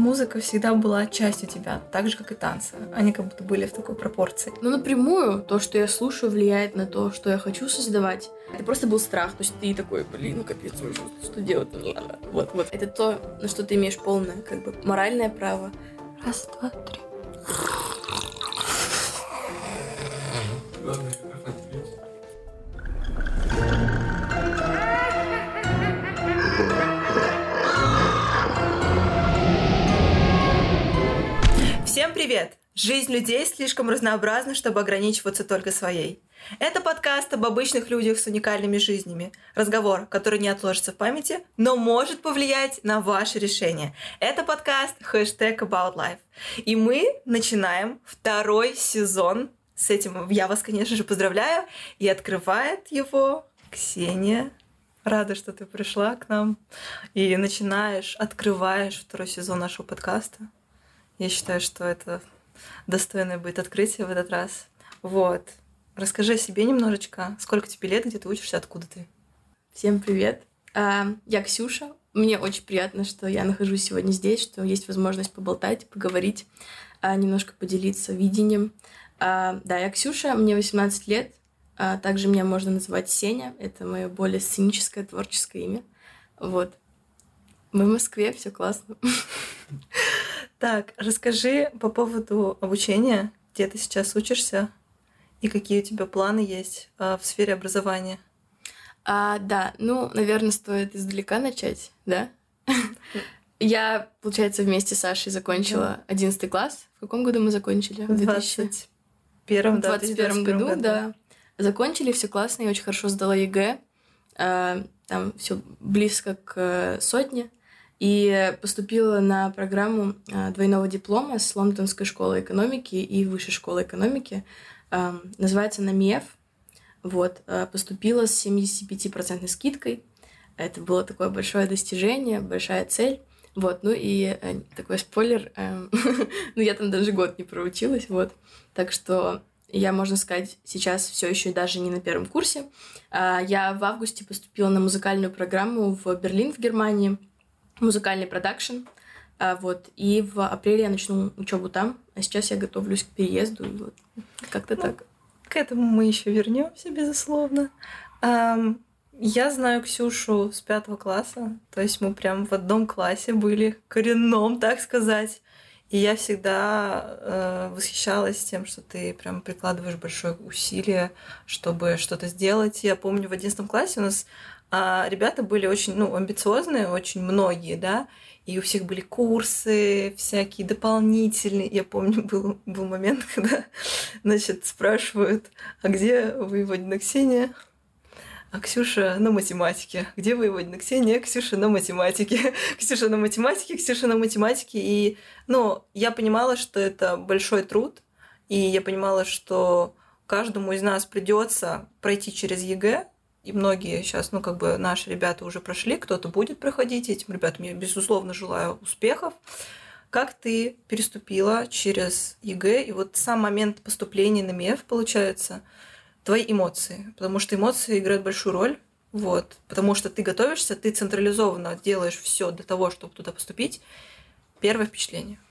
музыка всегда была частью тебя, так же, как и танцы. Они как будто были в такой пропорции. Ну, напрямую, то, что я слушаю, влияет на то, что я хочу создавать. Это просто был страх. То есть ты такой, блин, ну капец, что делать? Ну, ладно. Вот, вот. Это то, на что ты имеешь полное, как бы, моральное право. Раз, два, три. Привет! Жизнь людей слишком разнообразна, чтобы ограничиваться только своей. Это подкаст об обычных людях с уникальными жизнями. Разговор, который не отложится в памяти, но может повлиять на ваше решение. Это подкаст хэштег About Life. И мы начинаем второй сезон. С этим я вас, конечно же, поздравляю. И открывает его Ксения. Рада, что ты пришла к нам и начинаешь, открываешь второй сезон нашего подкаста. Я считаю, что это достойное будет открытие в этот раз. Вот. Расскажи о себе немножечко. Сколько тебе лет, где ты учишься, откуда ты? Всем привет. А, я Ксюша. Мне очень приятно, что я нахожусь сегодня здесь, что есть возможность поболтать, поговорить, а, немножко поделиться видением. А, да, я Ксюша, мне 18 лет. Также меня можно называть Сеня. Это мое более сценическое творческое имя. Вот. Мы в Москве, все классно. Так, расскажи по поводу обучения, где ты сейчас учишься и какие у тебя планы есть а, в сфере образования. А, да, ну, наверное, стоит издалека начать, да? Я, получается, вместе с Сашей закончила 11 класс. В каком году мы закончили? В 2021, да, 2021 году, году, да. Закончили, все классно, я очень хорошо сдала ЕГЭ. А, там все близко к э, сотне и поступила на программу а, двойного диплома с Лондонской школы экономики и Высшей школы экономики. Называется она МИЭФ. Вот. А, поступила с 75% скидкой. Это было такое большое достижение, большая цель. Вот, ну и э, такой спойлер, э, ну я там даже год не проучилась, вот. Так что я, можно сказать, сейчас все еще даже не на первом курсе. Я в августе поступила на музыкальную программу в Берлин, в Германии музыкальный продакшн. А, вот. И в апреле я начну учебу там, а сейчас я готовлюсь к переезду. И вот как-то ну, так. К этому мы еще вернемся, безусловно. Я знаю Ксюшу с пятого класса, то есть мы прям в одном классе были, коренном, так сказать. И я всегда э, восхищалась тем, что ты прям прикладываешь большое усилие, чтобы что-то сделать. Я помню, в одиннадцатом классе у нас а ребята были очень ну, амбициозные, очень многие, да, и у всех были курсы всякие дополнительные. Я помню, был, был момент, когда, значит, спрашивают, а где воеводина Ксения? А Ксюша на математике. Где воеводина Ксения? Ксюша на математике. Ксюша на математике, Ксюша на математике. И, ну, я понимала, что это большой труд, и я понимала, что каждому из нас придется пройти через ЕГЭ, и многие сейчас, ну, как бы наши ребята уже прошли, кто-то будет проходить. Этим ребятам я, безусловно, желаю успехов. Как ты переступила через ЕГЭ и вот сам момент поступления на МИЭФ, получается, твои эмоции? Потому что эмоции играют большую роль. Вот, потому что ты готовишься, ты централизованно делаешь все для того, чтобы туда поступить. Первое впечатление –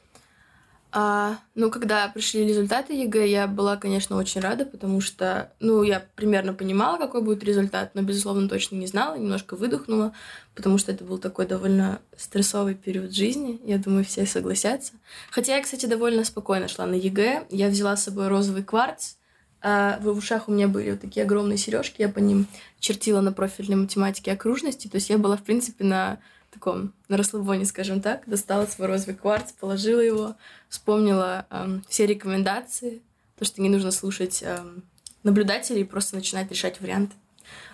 а, ну, когда пришли результаты ЕГЭ, я была, конечно, очень рада, потому что, ну, я примерно понимала, какой будет результат, но, безусловно, точно не знала, немножко выдохнула, потому что это был такой довольно стрессовый период жизни, я думаю, все согласятся. Хотя я, кстати, довольно спокойно шла на ЕГЭ, я взяла с собой розовый кварц, а в ушах у меня были вот такие огромные сережки, я по ним чертила на профильной математике окружности, то есть я была, в принципе, на таком, на расслабоне, скажем так, достала свой розовый кварц, положила его, вспомнила эм, все рекомендации, то, что не нужно слушать эм, наблюдателей, просто начинать решать варианты.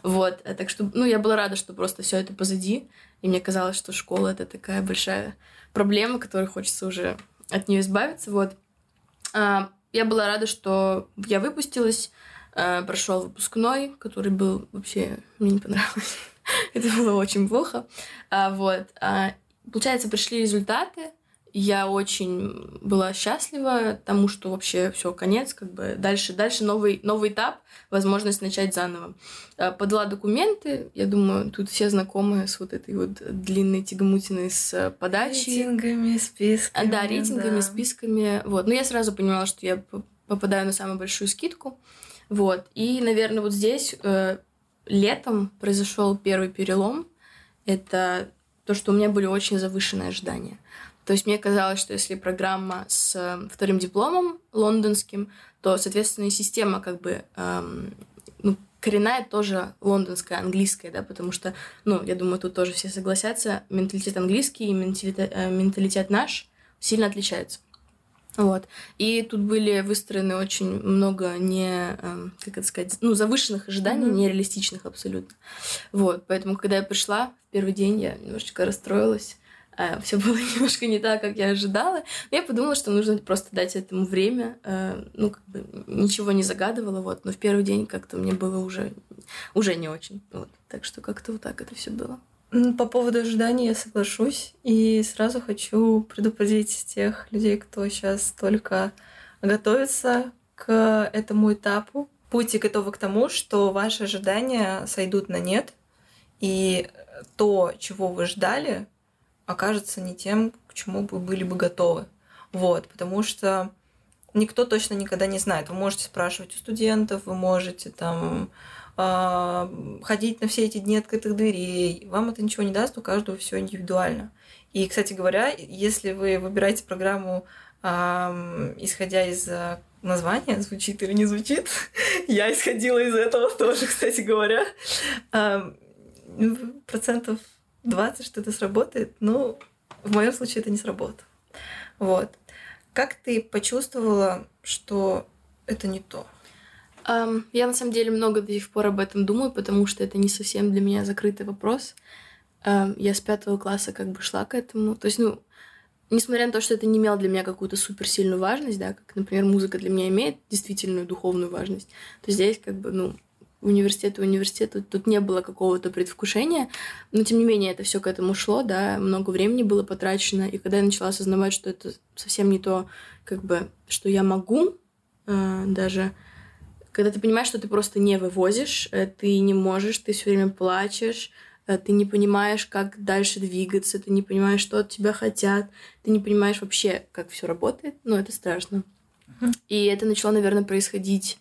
Вот, э, так что, ну, я была рада, что просто все это позади, и мне казалось, что школа это такая большая проблема, которой хочется уже от нее избавиться, вот. А, я была рада, что я выпустилась, а, прошел выпускной, который был вообще мне не понравилось. Это было очень плохо. А, вот. А, получается, пришли результаты, я очень была счастлива тому, что вообще все конец, как бы дальше, дальше новый, новый этап, возможность начать заново. А, подала документы, я думаю, тут все знакомы с вот этой вот длинной тягомутиной с подачей. Рейтингами, списками. Да, рейтингами, да. списками. Вот. Но я сразу понимала, что я попадаю на самую большую скидку. Вот. И, наверное, вот здесь э, летом произошел первый перелом. Это то, что у меня были очень завышенные ожидания. То есть мне казалось, что если программа с э, вторым дипломом лондонским, то, соответственно, и система как бы эм, ну, коренная тоже лондонская, английская, да, потому что, ну, я думаю, тут тоже все согласятся, менталитет английский и менталитет, э, менталитет наш сильно отличаются. Вот. И тут были выстроены очень много не, эм, как это сказать, ну, завышенных ожиданий, mm-hmm. нереалистичных абсолютно. Вот. Поэтому, когда я пришла в первый день, я немножечко расстроилась. А, Все было немножко не так, как я ожидала. Но я подумала, что нужно просто дать этому время. Э, ну, как бы ничего не загадывала, вот. Но в первый день как-то мне было уже, уже не очень. Вот. Так что как-то вот так это все было. По поводу ожиданий я соглашусь. И сразу хочу предупредить тех людей, кто сейчас только готовится к этому этапу. Будьте готовы к тому, что ваши ожидания сойдут на нет, и то, чего вы ждали, окажется не тем, к чему вы были бы готовы. Вот, потому что никто точно никогда не знает. Вы можете спрашивать у студентов, вы можете там ходить на все эти дни открытых дверей. Вам это ничего не даст, у каждого все индивидуально. И, кстати говоря, если вы выбираете программу, исходя из а, названия, звучит или не звучит, я исходила из этого тоже, кстати говоря, процентов 20, что это сработает, но в моем случае это не сработало. Вот. Как ты почувствовала, что это не то? Я на самом деле много до сих пор об этом думаю, потому что это не совсем для меня закрытый вопрос. Я с пятого класса как бы шла к этому. То есть, ну, несмотря на то, что это не имело для меня какую-то суперсильную важность, да, как, например, музыка для меня имеет действительную духовную важность, то здесь как бы, ну, университет и университет, тут, тут не было какого-то предвкушения, но тем не менее это все к этому шло, да, много времени было потрачено, и когда я начала осознавать, что это совсем не то, как бы, что я могу, э, даже когда ты понимаешь, что ты просто не вывозишь, э, ты не можешь, ты все время плачешь, э, ты не понимаешь, как дальше двигаться, ты не понимаешь, что от тебя хотят, ты не понимаешь вообще, как все работает, ну, это страшно. И это начало, наверное, происходить,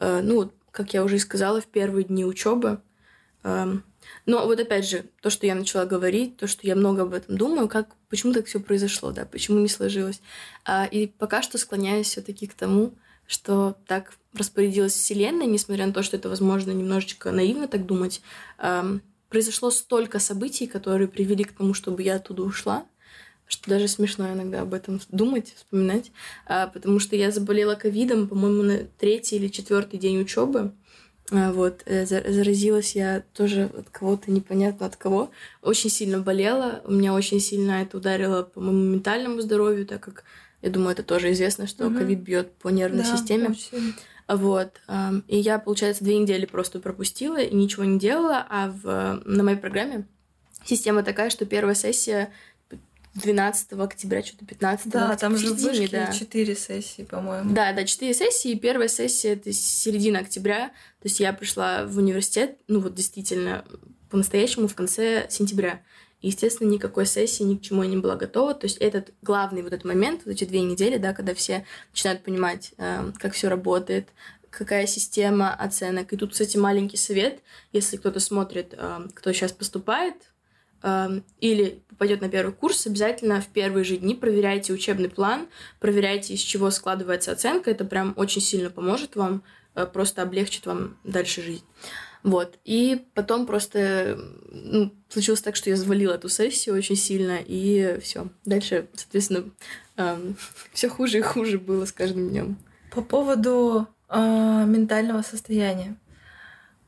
э, ну, как я уже и сказала, в первые дни учебы. Эм, но вот опять же, то, что я начала говорить, то, что я много об этом думаю, как, почему так все произошло, да, почему не сложилось. А, и пока что склоняюсь все-таки к тому, что так распорядилась Вселенная, несмотря на то, что это, возможно, немножечко наивно так думать. Эм, произошло столько событий, которые привели к тому, чтобы я оттуда ушла, что даже смешно иногда об этом думать, вспоминать, а, потому что я заболела ковидом, по-моему, на третий или четвертый день учебы. А, вот, э, заразилась я тоже от кого-то, непонятно от кого. Очень сильно болела. У меня очень сильно это ударило по моему ментальному здоровью, так как, я думаю, это тоже известно, что ковид угу. бьет по нервной да, системе. Очень. Вот. И я, получается, две недели просто пропустила и ничего не делала, а в, на моей программе система такая, что первая сессия 12 октября, что-то 15 Да, там же вышли да. 4 сессии, по-моему. Да, да, 4 сессии. Первая сессия — это середина октября. То есть я пришла в университет, ну вот действительно, по-настоящему в конце сентября. Естественно, никакой сессии, ни к чему я не была готова. То есть этот главный вот этот момент, вот эти две недели, да, когда все начинают понимать, э, как все работает, какая система оценок. И тут, кстати, маленький совет, если кто-то смотрит, э, кто сейчас поступает или попадет на первый курс, обязательно в первые же дни проверяйте учебный план, проверяйте, из чего складывается оценка. Это прям очень сильно поможет вам, э, просто облегчит вам дальше жизнь. Вот. И потом просто ну, случилось так, что я завалила эту сессию очень сильно, и все. Дальше, соответственно, эм, все хуже и хуже было с каждым днем. По поводу э, ментального состояния.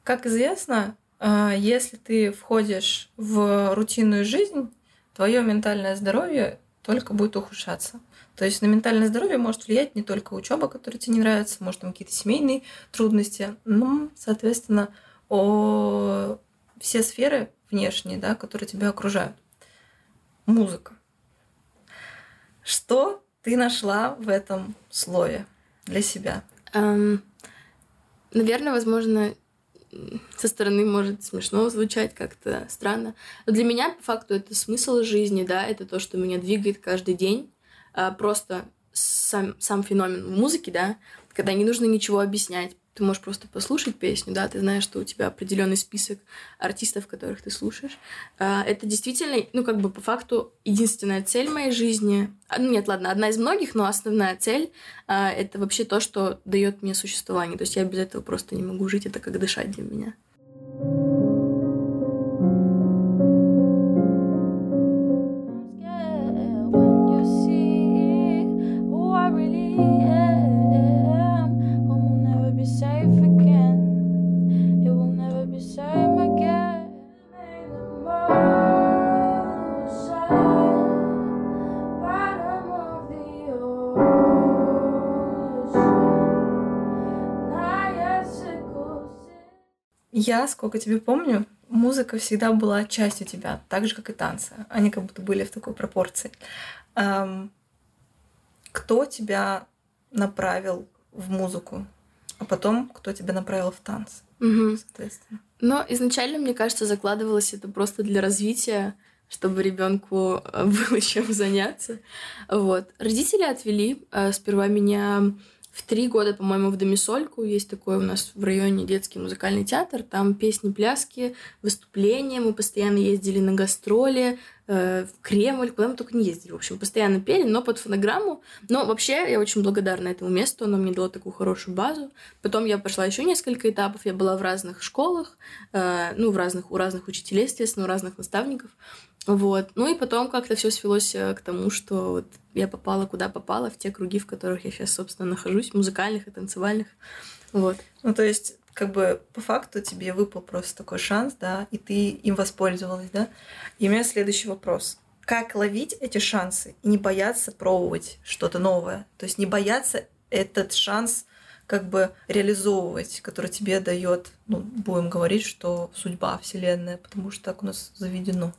Как известно, а, если ты входишь в рутинную жизнь, твое ментальное здоровье только будет ухудшаться. То есть на ментальное здоровье может влиять не только учеба, которая тебе не нравится, может там какие-то семейные трудности, но, соответственно, о... все сферы внешние, да, которые тебя окружают. Музыка. Что ты нашла в этом слове для себя? Эм, наверное, возможно, со стороны может смешно звучать как-то странно. Но для меня, по факту, это смысл жизни, да, это то, что меня двигает каждый день. А, просто сам, сам феномен музыки, да, когда не нужно ничего объяснять. Ты можешь просто послушать песню, да, ты знаешь, что у тебя определенный список артистов, которых ты слушаешь. А, это действительно, ну, как бы по факту единственная цель моей жизни. А, ну, нет, ладно, одна из многих, но основная цель а, это вообще то, что дает мне существование. То есть я без этого просто не могу жить, это как дышать для меня. Я, сколько тебе помню, музыка всегда была частью тебя, так же, как и танцы. Они как будто были в такой пропорции. Эм, кто тебя направил в музыку, а потом кто тебя направил в танцы, угу. соответственно? Но изначально, мне кажется, закладывалось это просто для развития, чтобы ребенку э, было чем заняться. Вот. Родители отвели э, сперва меня в три года, по-моему, в Домисольку есть такой у нас в районе детский музыкальный театр. Там песни, пляски, выступления. Мы постоянно ездили на гастроли, э, в Кремль, куда мы только не ездили. В общем, постоянно пели, но под фонограмму. Но вообще я очень благодарна этому месту, оно мне дало такую хорошую базу. Потом я прошла еще несколько этапов. Я была в разных школах, э, ну, в разных, у разных учителей, естественно, у разных наставников. Вот. Ну и потом как-то все свелось э, к тому, что вот я попала куда попала, в те круги, в которых я сейчас, собственно, нахожусь, музыкальных и танцевальных. Вот. Ну, то есть, как бы по факту тебе выпал просто такой шанс, да, и ты им воспользовалась, да? И у меня следующий вопрос. Как ловить эти шансы и не бояться пробовать что-то новое? То есть не бояться этот шанс как бы реализовывать, который тебе дает, ну, будем говорить, что судьба, вселенная, потому что так у нас заведено.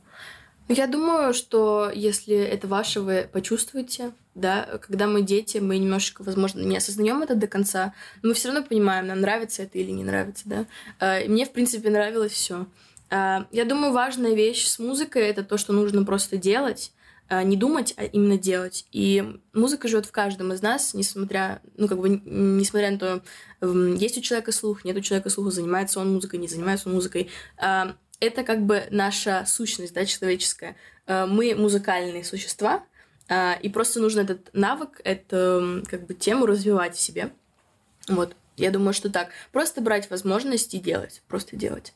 Я думаю, что если это ваше, вы почувствуете, да, когда мы дети, мы немножечко, возможно, не осознаем это до конца, но мы все равно понимаем, нам нравится это или не нравится, да. А, и мне, в принципе, нравилось все. А, я думаю, важная вещь с музыкой это то, что нужно просто делать, а, не думать, а именно делать. И музыка живет в каждом из нас, несмотря, ну, как бы, несмотря на то, есть у человека слух, нет у человека слуха, занимается он музыкой, не занимается он музыкой это как бы наша сущность, да, человеческая. Э, мы музыкальные существа, э, и просто нужно этот навык, эту как бы тему развивать в себе. Вот. Я думаю, что так. Просто брать возможности и делать. Просто делать.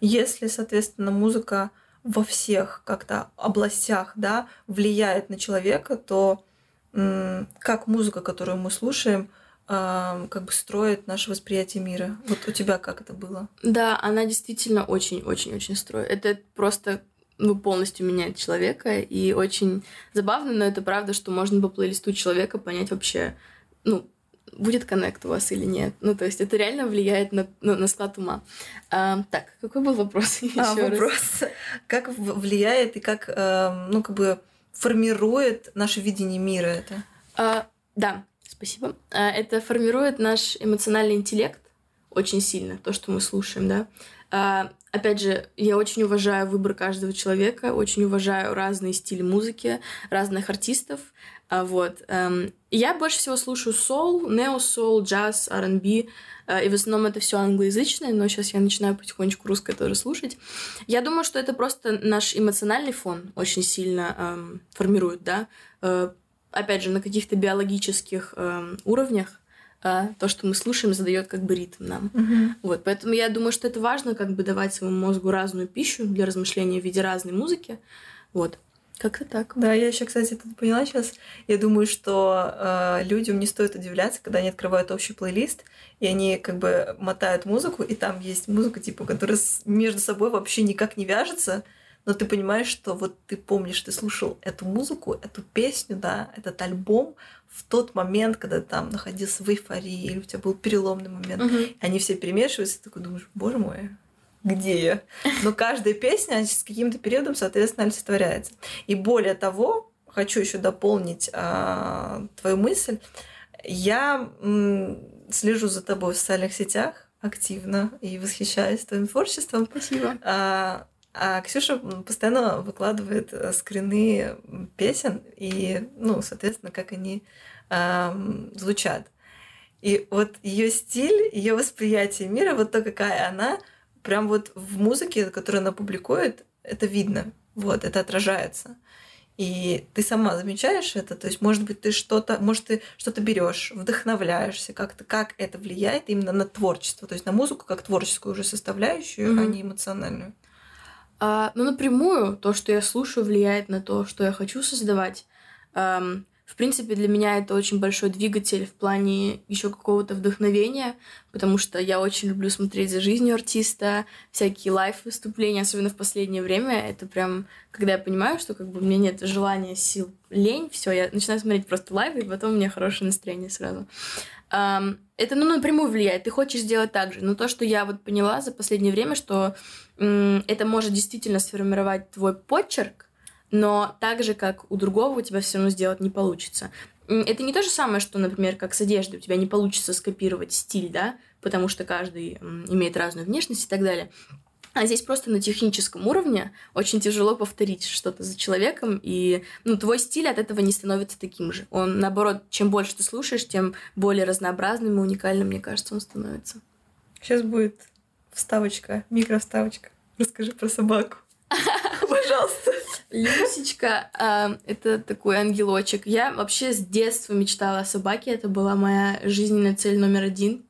Если, соответственно, музыка во всех как-то областях, да, влияет на человека, то как музыка, которую мы слушаем, как бы строит наше восприятие мира. Вот у тебя как это было? Да, она действительно очень-очень-очень строит. Это просто ну, полностью меняет человека. И очень забавно, но это правда, что можно по плейлисту человека понять вообще, ну, будет коннект у вас или нет. Ну, то есть это реально влияет на, ну, на склад ума. А, так, какой был вопрос? А, вопрос. Раз? Как влияет и как, ну, как бы формирует наше видение мира это? А, да, Спасибо. А, это формирует наш эмоциональный интеллект очень сильно, то, что мы слушаем, да. А, опять же, я очень уважаю выбор каждого человека, очень уважаю разные стили музыки, разных артистов. А, вот. Эм, я больше всего слушаю соул, нео-соул, джаз, R&B, и в основном это все англоязычное, но сейчас я начинаю потихонечку русское тоже слушать. Я думаю, что это просто наш эмоциональный фон очень сильно эм, формирует, да, э, опять же, на каких-то биологических э, уровнях э, то, что мы слушаем, задает как бы ритм нам. Uh-huh. Вот, поэтому я думаю, что это важно, как бы давать своему мозгу разную пищу для размышления в виде разной музыки. Вот. Как-то так. Да, я еще, кстати, тут поняла сейчас. Я думаю, что э, людям не стоит удивляться, когда они открывают общий плейлист, и они как бы мотают музыку, и там есть музыка, типа, которая между собой вообще никак не вяжется но ты понимаешь, что вот ты помнишь, ты слушал эту музыку, эту песню, да, этот альбом в тот момент, когда ты там находился в эйфории, или у тебя был переломный момент, угу. и они все перемешиваются, и ты такой думаешь, боже мой, где я? Но каждая песня с каким-то периодом, соответственно, олицетворяется. И более того, хочу еще дополнить а, твою мысль. Я м, слежу за тобой в социальных сетях активно и восхищаюсь твоим творчеством. Спасибо. А, а Ксюша постоянно выкладывает э, скрины песен и, ну, соответственно, как они а, звучат. И вот ее стиль, ее восприятие мира, вот то, какая она, прям вот в музыке, которую она публикует, это видно. Вот, это отражается. И ты сама замечаешь это, то есть, может быть, ты что-то, может, ты что-то берешь, вдохновляешься, как-то, как это влияет именно на творчество, то есть на музыку как творческую уже составляющую, mm-hmm. а не эмоциональную. А, ну, напрямую, то, что я слушаю, влияет на то, что я хочу создавать. Эм, в принципе, для меня это очень большой двигатель в плане еще какого-то вдохновения, потому что я очень люблю смотреть за жизнью артиста, всякие live -выступления, особенно в последнее время. Это прям, когда я понимаю, что как бы у меня нет желания, сил, лень, все, я начинаю смотреть просто live, и потом у меня хорошее настроение сразу. Это ну, напрямую влияет. Ты хочешь сделать так же. Но то, что я вот поняла за последнее время, что это может действительно сформировать твой почерк, но так же, как у другого, у тебя все равно сделать не получится. Это не то же самое, что, например, как с одеждой. У тебя не получится скопировать стиль, да, потому что каждый имеет разную внешность и так далее. А здесь просто на техническом уровне очень тяжело повторить что-то за человеком, и ну, твой стиль от этого не становится таким же. Он, наоборот, чем больше ты слушаешь, тем более разнообразным и уникальным, мне кажется, он становится. Сейчас будет вставочка, микровставочка. Расскажи про собаку. Пожалуйста. Люсечка э, это такой ангелочек. Я вообще с детства мечтала о собаке. Это была моя жизненная цель номер один.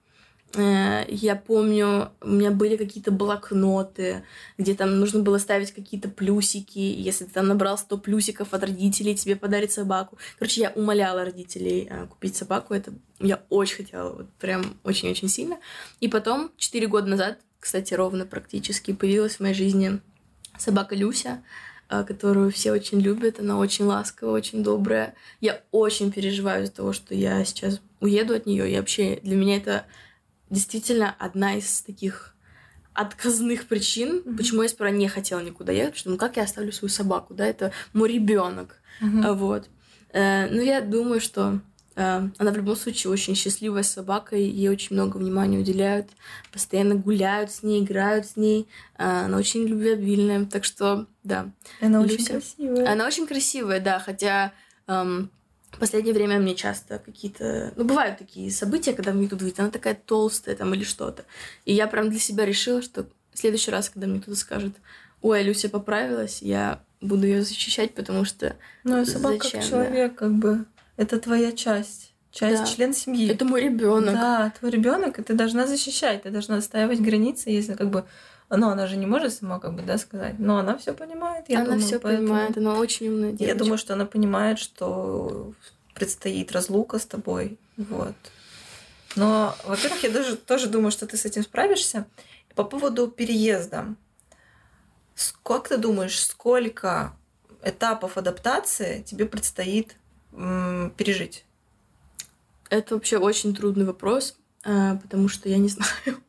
Э, я помню, у меня были какие-то блокноты, где там нужно было ставить какие-то плюсики. Если ты там набрал 100 плюсиков от родителей, тебе подарит собаку. Короче, я умоляла родителей э, купить собаку. Это я очень хотела, вот прям очень-очень сильно. И потом, 4 года назад, кстати, ровно практически, появилась в моей жизни собака Люся. А, которую все очень любят. Она очень ласковая, очень добрая. Я очень переживаю из-за того, что я сейчас уеду от нее. И вообще для меня это действительно одна из таких отказных причин, mm-hmm. почему я сперва не хотела никуда ехать, потому что ну как я оставлю свою собаку, да, это мой ребенок, mm-hmm. вот. Э, но я думаю, что Э, она в любом случае очень счастливая собака, и ей очень много внимания уделяют, постоянно гуляют с ней, играют с ней. Э, она очень любвеобильная, так что, да. Она Люся. очень красивая. Она очень красивая, да, хотя эм, в последнее время мне часто какие-то... Ну, бывают такие события, когда мне кто-то говорит, она такая толстая там или что-то. И я прям для себя решила, что в следующий раз, когда мне кто-то скажет, ой, Люся поправилась, я буду ее защищать, потому что... Ну, а собака зачем, как человек, да? как бы это твоя часть. Часть да. член семьи. Это мой ребенок. Да, твой ребенок, и ты должна защищать, ты должна отстаивать границы, если как бы ну, она же не может сама как бы, да, сказать, но она все понимает. Я она все понимает, она очень умная девочка. Я думаю, что она понимает, что предстоит разлука с тобой, вот. Но, во-первых, я даже тоже думаю, что ты с этим справишься. По поводу переезда. Как ты думаешь, сколько этапов адаптации тебе предстоит пережить? Это вообще очень трудный вопрос, а, потому что я не знаю.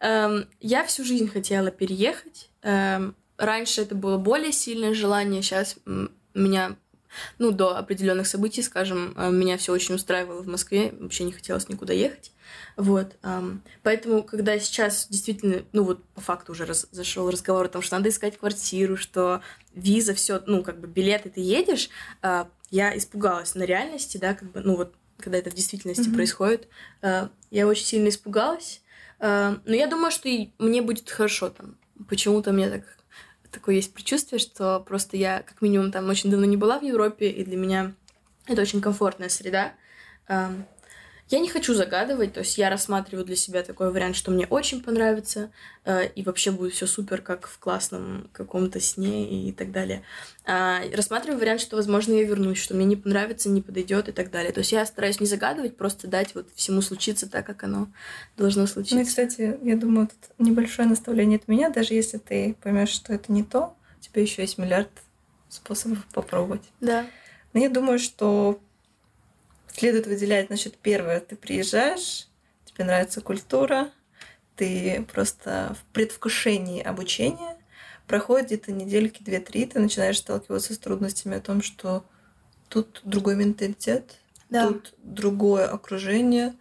Эм, я всю жизнь хотела переехать. Эм, раньше это было более сильное желание, сейчас меня ну, до определенных событий, скажем, э, меня все очень устраивало в Москве, вообще не хотелось никуда ехать. Вот. Поэтому, когда сейчас действительно, ну вот по факту уже раз, зашел разговор о том, что надо искать квартиру, что виза, все, ну, как бы билеты ты едешь, а, я испугалась на реальности, да, как бы, ну вот, когда это в действительности mm-hmm. происходит, э, я очень сильно испугалась. Э, но я думаю, что мне будет хорошо там. Почему-то мне так такое есть предчувствие, что просто я, как минимум, там очень давно не была в Европе, и для меня это очень комфортная среда. Я не хочу загадывать, то есть я рассматриваю для себя такой вариант, что мне очень понравится, э, и вообще будет все супер, как в классном каком-то сне и так далее. А, рассматриваю вариант, что, возможно, я вернусь, что мне не понравится, не подойдет и так далее. То есть я стараюсь не загадывать, просто дать вот всему случиться так, как оно должно случиться. Ну и, кстати, я думаю, тут небольшое наставление от меня, даже если ты поймешь, что это не то, у тебя еще есть миллиард способов попробовать. Да. Но я думаю, что следует выделять, значит, первое, ты приезжаешь, тебе нравится культура, ты просто в предвкушении обучения, проходит где-то недельки две-три, ты начинаешь сталкиваться с трудностями о том, что тут другой менталитет, Да. тут другое окружение,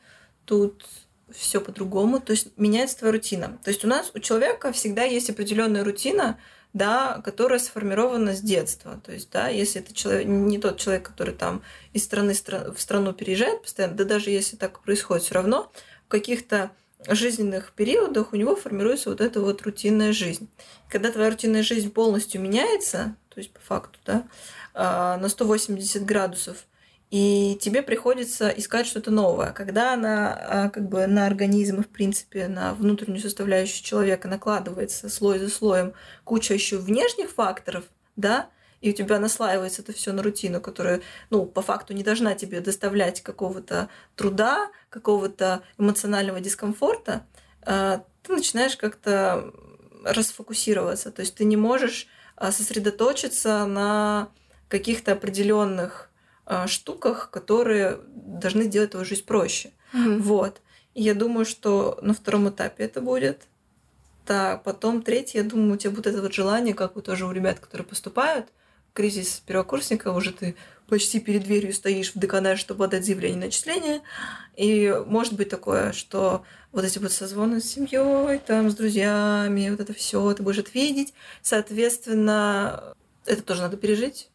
тут все по-другому. То есть меняется твоя рутина. То есть у нас, у человека всегда есть определенная рутина, да, которая сформирована с детства. То есть, да, если это человек, не тот человек, который там из страны стра- в страну переезжает постоянно, да даже если так происходит, все равно в каких-то жизненных периодах у него формируется вот эта вот рутинная жизнь. Когда твоя рутинная жизнь полностью меняется, то есть по факту, да, а, на 180 градусов, и тебе приходится искать что-то новое. Когда на, а, как бы, на организм и, в принципе, на внутреннюю составляющую человека накладывается слой за слоем куча еще внешних факторов, да, и у тебя наслаивается это все на рутину, которая, ну, по факту не должна тебе доставлять какого-то труда, какого-то эмоционального дискомфорта, а, ты начинаешь как-то расфокусироваться. То есть ты не можешь а, сосредоточиться на каких-то определенных штуках, которые должны сделать твою жизнь проще. Мгм. Вот. И я думаю, что на втором этапе это будет. Так, потом третий, я думаю, у тебя будет это вот желание, как вот тоже у ребят, которые поступают, кризис первокурсника, уже ты почти перед дверью стоишь в деканат, чтобы отдать заявление на отчисление. И может быть такое, что вот эти вот созвоны с семьей, там, с друзьями, вот это все, ты будешь это видеть. Соответственно, это тоже надо пережить.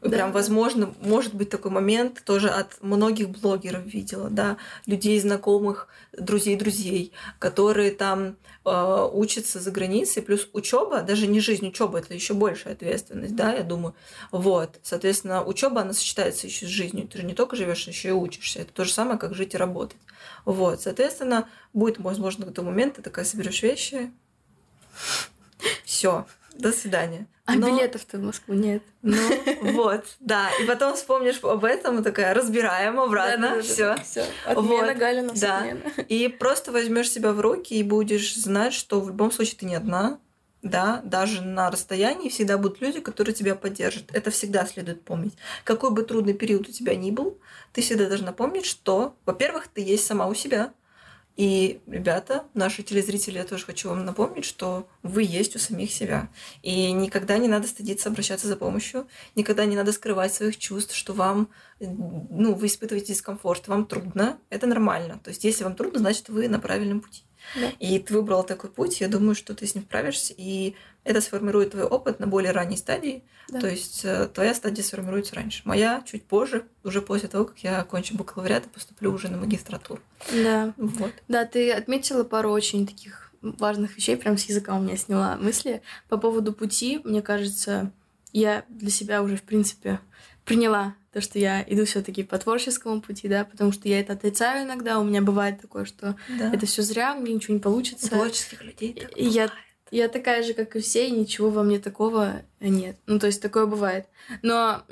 Да, Прям, возможно, может быть такой момент, тоже от многих блогеров видела, да, людей, знакомых, друзей, друзей, которые там э, учатся за границей, плюс учеба, даже не жизнь, учеба это еще большая ответственность, да, я думаю. Вот, соответственно, учеба она сочетается еще с жизнью. Ты же не только живешь, еще и учишься. Это то же самое, как жить и работать. Вот, соответственно, будет, возможно, какой-то момент, ты такая соберешь вещи, все, до свидания. А Но- билетов-то в Москву нет. ну, вот, да. И потом вспомнишь об этом, и такая, разбираем обратно, все. Все. Отмена, Вот. Нас Да. отмена. И просто возьмешь себя в руки и будешь знать, что в любом случае ты не одна. Да, даже на расстоянии всегда будут люди, которые тебя поддержат. Это всегда следует помнить. Какой бы трудный период у тебя ни был, ты всегда должна помнить, что, во-первых, ты есть сама у себя. И, ребята, наши телезрители, я тоже хочу вам напомнить, что вы есть у самих себя. И никогда не надо стыдиться обращаться за помощью, никогда не надо скрывать своих чувств, что вам, ну, вы испытываете дискомфорт, вам трудно, это нормально. То есть, если вам трудно, значит, вы на правильном пути. Да. И ты выбрал такой путь, я думаю, что ты с ним справишься, и это сформирует твой опыт на более ранней стадии. Да. То есть э, твоя стадия сформируется раньше. Моя чуть позже, уже после того, как я окончу бакалавриат и поступлю уже на магистратуру. Да. Вот. Да, ты отметила пару очень таких важных вещей, прям с языка у меня сняла мысли. По поводу пути, мне кажется, я для себя уже, в принципе, приняла то, что я иду все таки по творческому пути, да, потому что я это отрицаю иногда, у меня бывает такое, что Да. это все зря, мне ничего не У получится. творческих людей так И я- бывает. Я такая же, как и все, и ничего во мне такого нет. Ну, то есть такое бывает. Но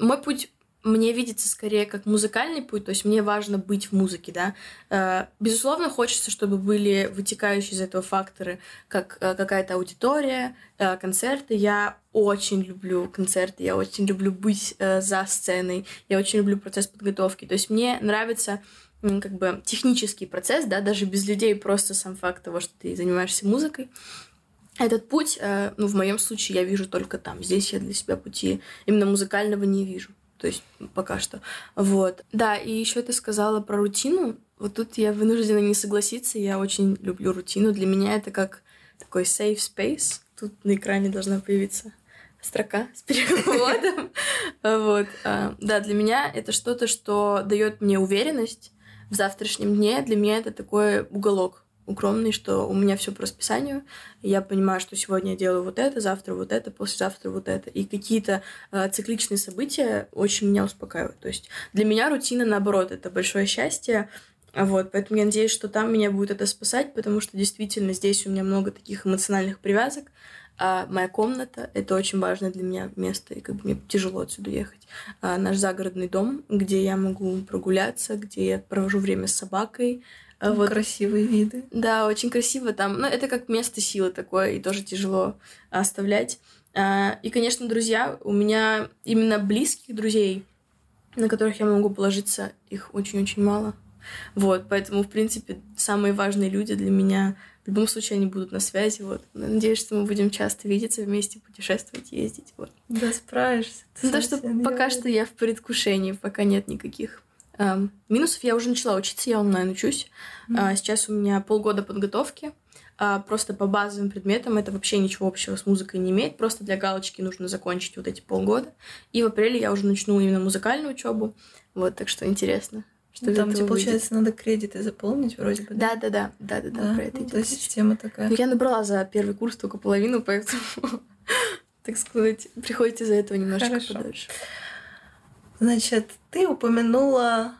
мой путь мне видится скорее как музыкальный путь, то есть мне важно быть в музыке, да. Э, Безусловно, хочется, чтобы были вытекающие из этого факторы, как э, какая-то аудитория, э, концерты. Я очень люблю концерты, я очень люблю быть э, за сценой, я очень люблю процесс подготовки. То есть мне нравится как бы технический процесс, да, даже без людей, просто сам факт того, что ты занимаешься музыкой. Этот путь, э, ну, в моем случае, я вижу только там. Здесь я для себя пути именно музыкального не вижу. То есть пока что. Вот. Да, и еще ты сказала про рутину. Вот тут я вынуждена не согласиться. Я очень люблю рутину. Для меня это как такой safe space. Тут на экране должна появиться строка с переводом. Вот. А, Да, для меня это что-то, что дает мне уверенность в завтрашнем дне. Для меня это такой уголок укромный, что у меня все по расписанию. Я понимаю, что сегодня я делаю вот это, завтра вот это, послезавтра вот это. И какие-то э, цикличные события очень меня успокаивают. То есть для меня рутина, наоборот, это большое счастье. А Вот, поэтому я надеюсь, что там меня будет это спасать, потому что действительно здесь у меня много таких эмоциональных привязок. А моя комната — это очень важное для меня место, и как бы мне тяжело отсюда ехать. А наш загородный дом, где я могу прогуляться, где я провожу время с собакой. А вот Красивые виды. да, очень красиво там. Ну, это как место силы такое, и тоже тяжело оставлять. А, И, конечно, друзья, у меня именно близких друзей, на которых я могу положиться, их очень-очень мало. Вот, поэтому, в принципе, самые важные люди для меня В любом случае они будут на связи, вот. Надеюсь, что мы будем часто видеться вместе, путешествовать, ездить, вот. Да, справишься. Ну, то, что пока что я в предвкушении, пока нет никаких эм, минусов. Я уже начала учиться, я онлайн учусь. Mm-hmm. А, сейчас у меня полгода подготовки. А, просто по базовым предметам это вообще ничего общего с музыкой не имеет. Просто для галочки нужно закончить вот эти полгода. И в апреле я уже начну именно музыкальную учебу. Вот, так что интересно. Что ну, там, где, получается, надо кредиты заполнить вроде бы, да? Да, да, да, да, да, да, про это ну, То система такая. Но я набрала за первый курс только половину, поэтому, так сказать, приходится за этого немножко Хорошо. подольше. Значит, ты упомянула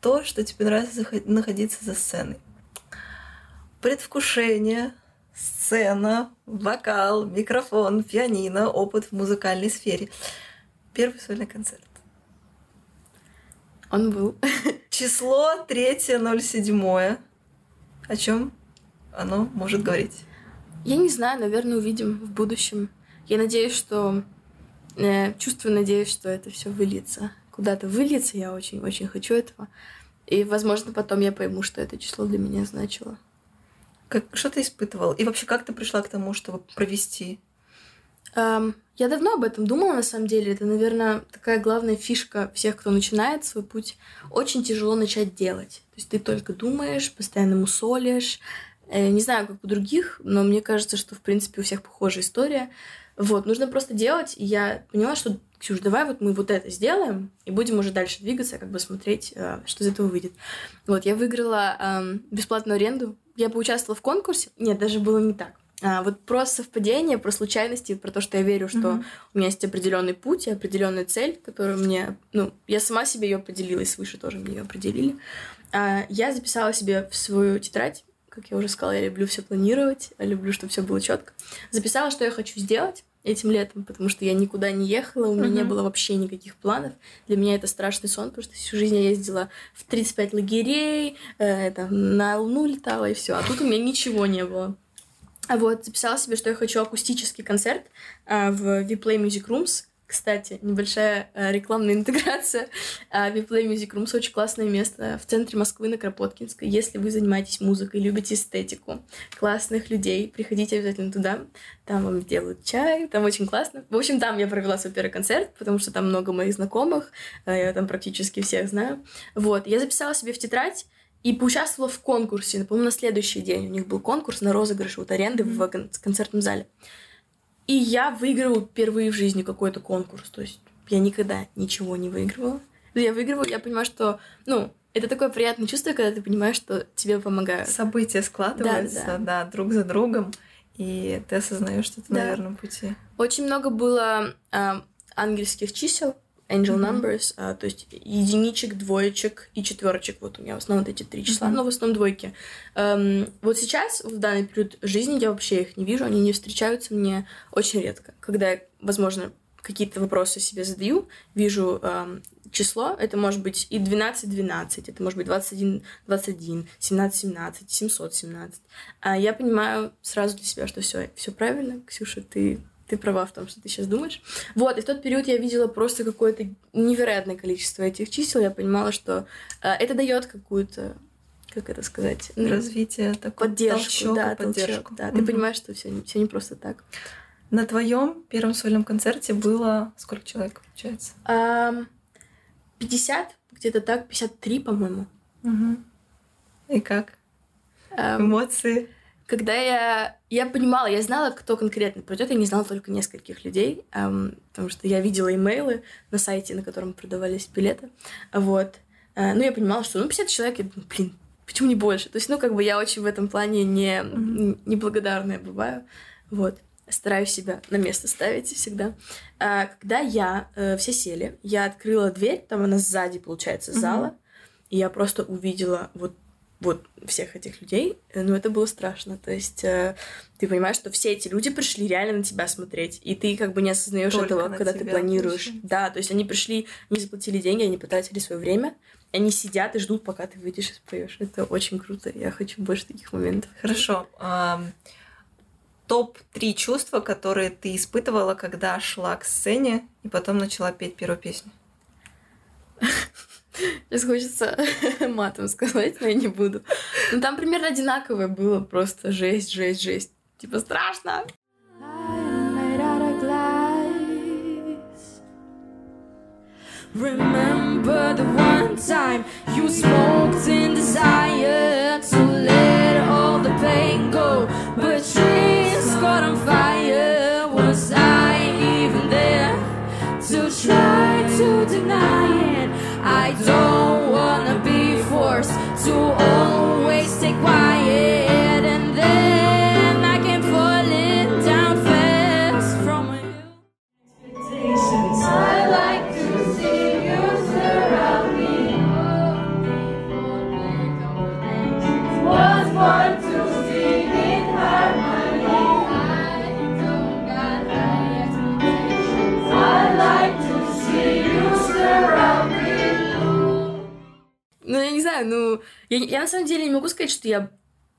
то, что тебе нравится находиться за сценой. Предвкушение, сцена, вокал, микрофон, пианино, опыт в музыкальной сфере. Первый сольный концерт. Он был. Число 3.07. О чем оно может говорить? Я не знаю, наверное, увидим в будущем. Я надеюсь, что... Э, чувствую, надеюсь, что это все выльется. Куда-то выльется, я очень-очень хочу этого. И, возможно, потом я пойму, что это число для меня значило. Как, что ты испытывал? И вообще, как ты пришла к тому, чтобы провести я давно об этом думала, на самом деле. Это, наверное, такая главная фишка всех, кто начинает свой путь. Очень тяжело начать делать. То есть ты только думаешь, постоянно мусолишь. Э, не знаю, как у других, но мне кажется, что, в принципе, у всех похожая история. Вот, нужно просто делать. И я поняла, что, Ксюш, давай вот мы вот это сделаем, и будем уже дальше двигаться, как бы смотреть, э, что из этого выйдет. Вот, я выиграла э, бесплатную аренду. Я поучаствовала в конкурсе. Нет, даже было не так. А, вот про совпадение, про случайности, про то, что я верю, что mm-hmm. у меня есть определенный путь и определенная цель, которую мне, ну, я сама себе ее определила, и свыше тоже мне ее определили. А, я записала себе в свою тетрадь, как я уже сказала, я люблю все планировать, люблю, чтобы все было четко. Записала, что я хочу сделать этим летом, потому что я никуда не ехала, у меня mm-hmm. не было вообще никаких планов. Для меня это страшный сон, потому что всю жизнь я ездила в 35 лагерей, э, там, на Луну летала и все, а тут у меня ничего не было. Вот, записала себе, что я хочу акустический концерт а, в Vplay Music Rooms. Кстати, небольшая а, рекламная интеграция. А, Vplay Music Rooms очень классное место в центре Москвы на Кропоткинской. Если вы занимаетесь музыкой, любите эстетику, классных людей, приходите обязательно туда. Там вам делают чай, там очень классно. В общем, там я провела свой первый концерт, потому что там много моих знакомых, а, я там практически всех знаю. Вот, я записала себе в тетрадь и поучаствовала в конкурсе. По-моему, на следующий день у них был конкурс на розыгрыш вот аренды mm-hmm. в концертном зале. И я выигрывала впервые в жизни какой-то конкурс. То есть я никогда ничего не выигрывала. Я выигрываю, я понимаю, что, ну, это такое приятное чувство, когда ты понимаешь, что тебе помогают. События складываются, да, да. да друг за другом, и ты осознаешь, что ты да. на верном пути. Очень много было э, ангельских чисел, angel mm-hmm. numbers, а, то есть единичек, двоечек и четверочек. Вот у меня в основном вот эти три числа, mm-hmm. но в основном двойки. Эм, вот сейчас, в данный период жизни, я вообще их не вижу, они не встречаются мне очень редко. Когда я, возможно, какие-то вопросы себе задаю, вижу эм, число, это может быть и 12-12, это может быть 21-21, 17-17, 717. А я понимаю сразу для себя, что все, все правильно, Ксюша, ты ты права в том, что ты сейчас думаешь. Вот, и в тот период я видела просто какое-то невероятное количество этих чисел. Я понимала, что э, это дает какую-то, как это сказать, развитие, такое поддержку, толчок, да, поддержку. Толчок, да. Mm-hmm. Ты понимаешь, что все, все не просто так. На твоем первом сольном концерте было сколько человек, получается? Um, 50, где-то так, 53, по-моему. Угу. И как? Um, Эмоции? Когда я... Я понимала, я знала, кто конкретно придет, я не знала только нескольких людей, эм, потому что я видела имейлы на сайте, на котором продавались билеты. Вот. Э, ну, я понимала, что ну 50 человек, я думаю, блин, почему не больше? То есть, ну, как бы я очень в этом плане не, mm-hmm. неблагодарная бываю. Вот. Стараюсь себя на место ставить всегда. А, когда я... Э, все сели, я открыла дверь, там она сзади, получается, зала, mm-hmm. и я просто увидела вот вот всех этих людей, э, ну, это было страшно. То есть э, ты понимаешь, что все эти люди пришли реально на тебя смотреть, и ты как бы не осознаешь этого, когда ты планируешь. Пришли. Да, то есть они пришли, они заплатили деньги, они потратили свое время, они сидят и ждут, пока ты выйдешь и споешь. Это очень круто. Я хочу больше таких моментов. Хорошо. Топ-3 чувства, которые ты испытывала, когда шла к сцене и потом начала петь первую песню. Сейчас хочется матом сказать, но я не буду. Ну там примерно одинаковое было, просто жесть, жесть, жесть. Типа страшно. Remember the one time you smoked in desire to let я, я на самом деле не могу сказать, что я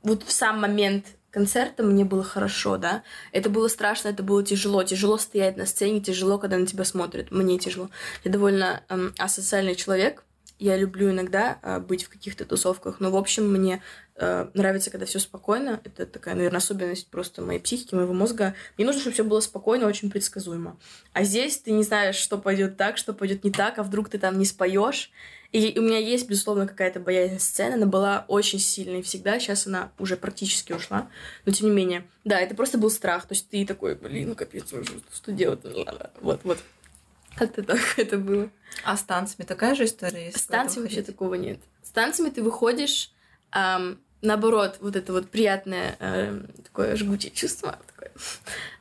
вот в сам момент концерта мне было хорошо, да. Это было страшно, это было тяжело. Тяжело стоять на сцене, тяжело, когда на тебя смотрят. Мне тяжело. Я довольно эм, асоциальный человек. Я люблю иногда э, быть в каких-то тусовках, но, в общем, мне э, нравится, когда все спокойно. Это такая, наверное, особенность просто моей психики, моего мозга. Мне нужно, чтобы все было спокойно, очень предсказуемо. А здесь ты не знаешь, что пойдет так, что пойдет не так, а вдруг ты там не споешь. И у меня есть, безусловно, какая-то боязнь сцены. Она была очень сильной всегда. Сейчас она уже практически ушла. Но тем не менее. Да, это просто был страх. То есть ты такой, блин, капец, что делать? Вот, вот. Как-то так это было. А с танцами такая же история? С танцами вообще такого нет. С танцами ты выходишь, ам, наоборот, вот это вот приятное эм, такое жгучее чувство. такое.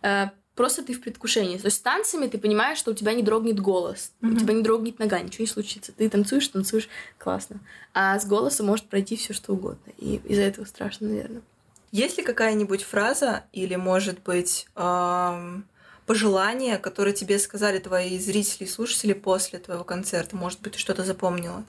Э, просто ты в предвкушении. То есть с танцами ты понимаешь, что у тебя не дрогнет голос, у Мгм. тебя не дрогнет нога, ничего не случится. Ты танцуешь, танцуешь, классно. А с голоса может пройти все что угодно. И из-за этого страшно, наверное. Есть ли какая-нибудь фраза или, может быть, ам, пожелание, которое тебе сказали твои зрители и слушатели после твоего концерта? Может быть, ты что-то запомнила?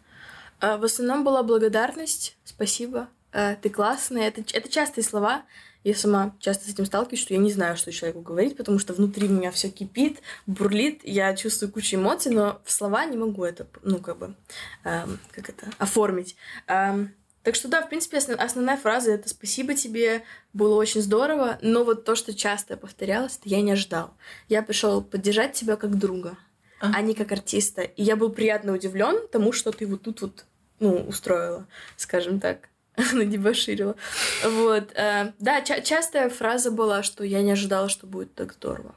А, В основном была благодарность, спасибо, э, ты классная. Это, это частые слова. Я сама часто с этим сталкиваюсь, что я не знаю, что человеку говорить, потому что внутри меня все кипит, бурлит, я чувствую кучу эмоций, но в слова не могу это, ну, как бы, эм, как это, оформить. Эм, так что да, в принципе, основ- основная фраза это «спасибо тебе, было очень здорово», но вот то, что часто повторялось, это «я не ожидал». Я пришел поддержать тебя как друга, А. а не как артиста. И я был приятно удивлен тому, что ты вот тут вот, ну, устроила, скажем так. надебоширила. Вот. э, Да, ча- частая фраза была, что я не ожидала, что будет так здорово.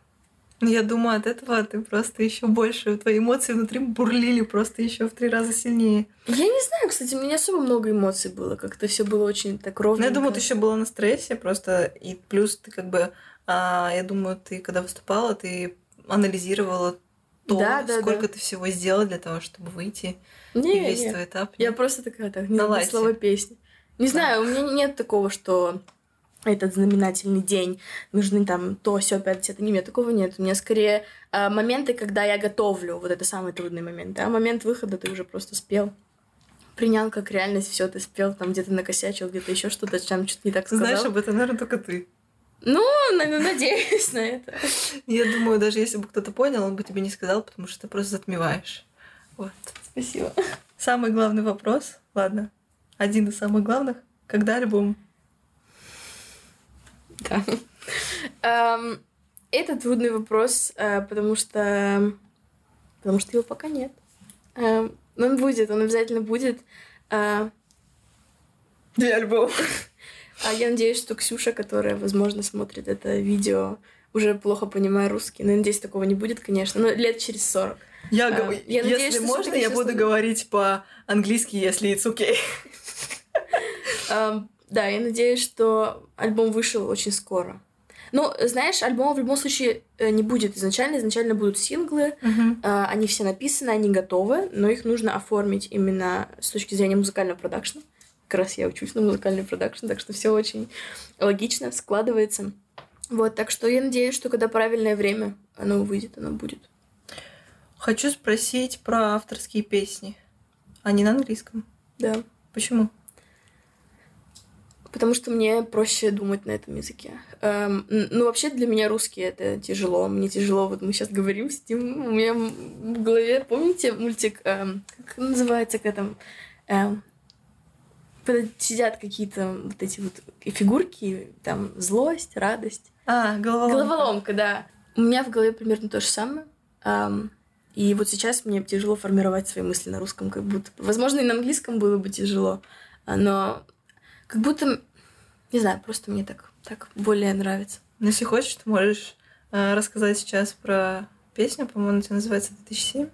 Я думаю, от этого ты просто еще больше, твои эмоции внутри бурлили просто еще в три раза сильнее. Я не знаю, кстати, у меня не особо много эмоций было. Как-то все было очень так ровно. Ну, я думаю, ты еще была на стрессе просто, и плюс ты как бы, а, я думаю, ты когда выступала, ты анализировала то, Да, да, сколько да. ты всего сделала для того, чтобы выйти, Не, и весь не. твой этап. Я просто такая, так, не лайте. слова песни. Не Да. знаю, у меня нет такого, что этот знаменательный день, нужны там то, все, пять, это не меня, такого нет. У меня скорее э, моменты, когда я готовлю, вот это самый трудный момент, а момент выхода ты уже просто спел, принял как реальность, все, ты спел, там где-то накосячил, где-то еще что-то, там что-то не так сказал. Знаешь, об этом, наверное, только ты. Ну, на- на- надеюсь на это. Я думаю, даже если бы кто-то понял, он бы тебе не сказал, потому что ты просто затмеваешь. Вот. Спасибо. Самый главный вопрос, ладно, один из самых главных, когда альбом? Да. Эм, Это трудный вопрос, э, потому что... Потому что его пока нет. Эм, но Он будет, он обязательно будет. Э, Две альбома. А я надеюсь, что Ксюша, которая, возможно, смотрит это видео, уже плохо понимая русский. Но я надеюсь, такого не будет, конечно. Но лет через 40. Я, А, говорю, я если надеюсь, что можно, я буду говорить по-английски, если it's okay. Эм, Да, я надеюсь, что альбом вышел очень скоро. Ну, знаешь, альбома в любом случае э, не будет изначально. Изначально будут синглы, А, Они все написаны, они готовы, но их нужно оформить именно с точки зрения музыкального продакшна. Как раз я учусь на музыкальный продакшн, так что все очень логично складывается. Вот, так что я надеюсь, что когда правильное время оно выйдет, оно будет. Хочу спросить про авторские песни. Они на английском. Да. Почему? Потому что мне проще думать на этом языке. Эм, ну, вообще для меня русский это тяжело. Мне тяжело, вот мы сейчас говорим с ним, у меня в голове, помните мультик, эм, как называется, когда там эм, сидят какие-то вот эти вот фигурки, там злость, радость. А, головоломка. Головоломка, да. У меня в голове примерно то же самое. Эм, и вот сейчас мне тяжело формировать свои мысли на русском, как будто. Возможно, и на английском было бы тяжело, но как будто, не знаю, просто мне так, так более нравится. Ну, если хочешь, ты можешь э, рассказать сейчас про песню, по-моему, она называется 2007.